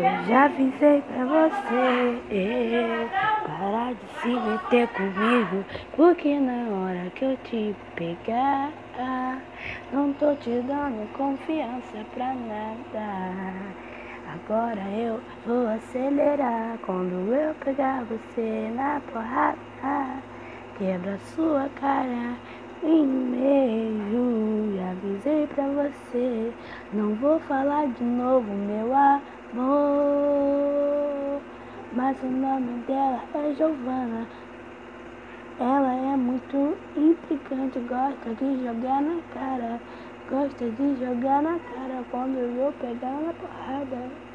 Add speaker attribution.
Speaker 1: Eu já avisei pra você parar de se meter comigo, porque na hora que eu te pegar, não tô te dando confiança pra nada. Agora eu vou acelerar quando eu pegar você na porrada, quebra sua cara em meio. Já avisei pra você, não vou falar de novo, meu amor. Mas o nome dela é Giovana. Ela é muito intrigante, gosta de jogar na cara. Gosta de jogar na cara quando eu pegar na porrada.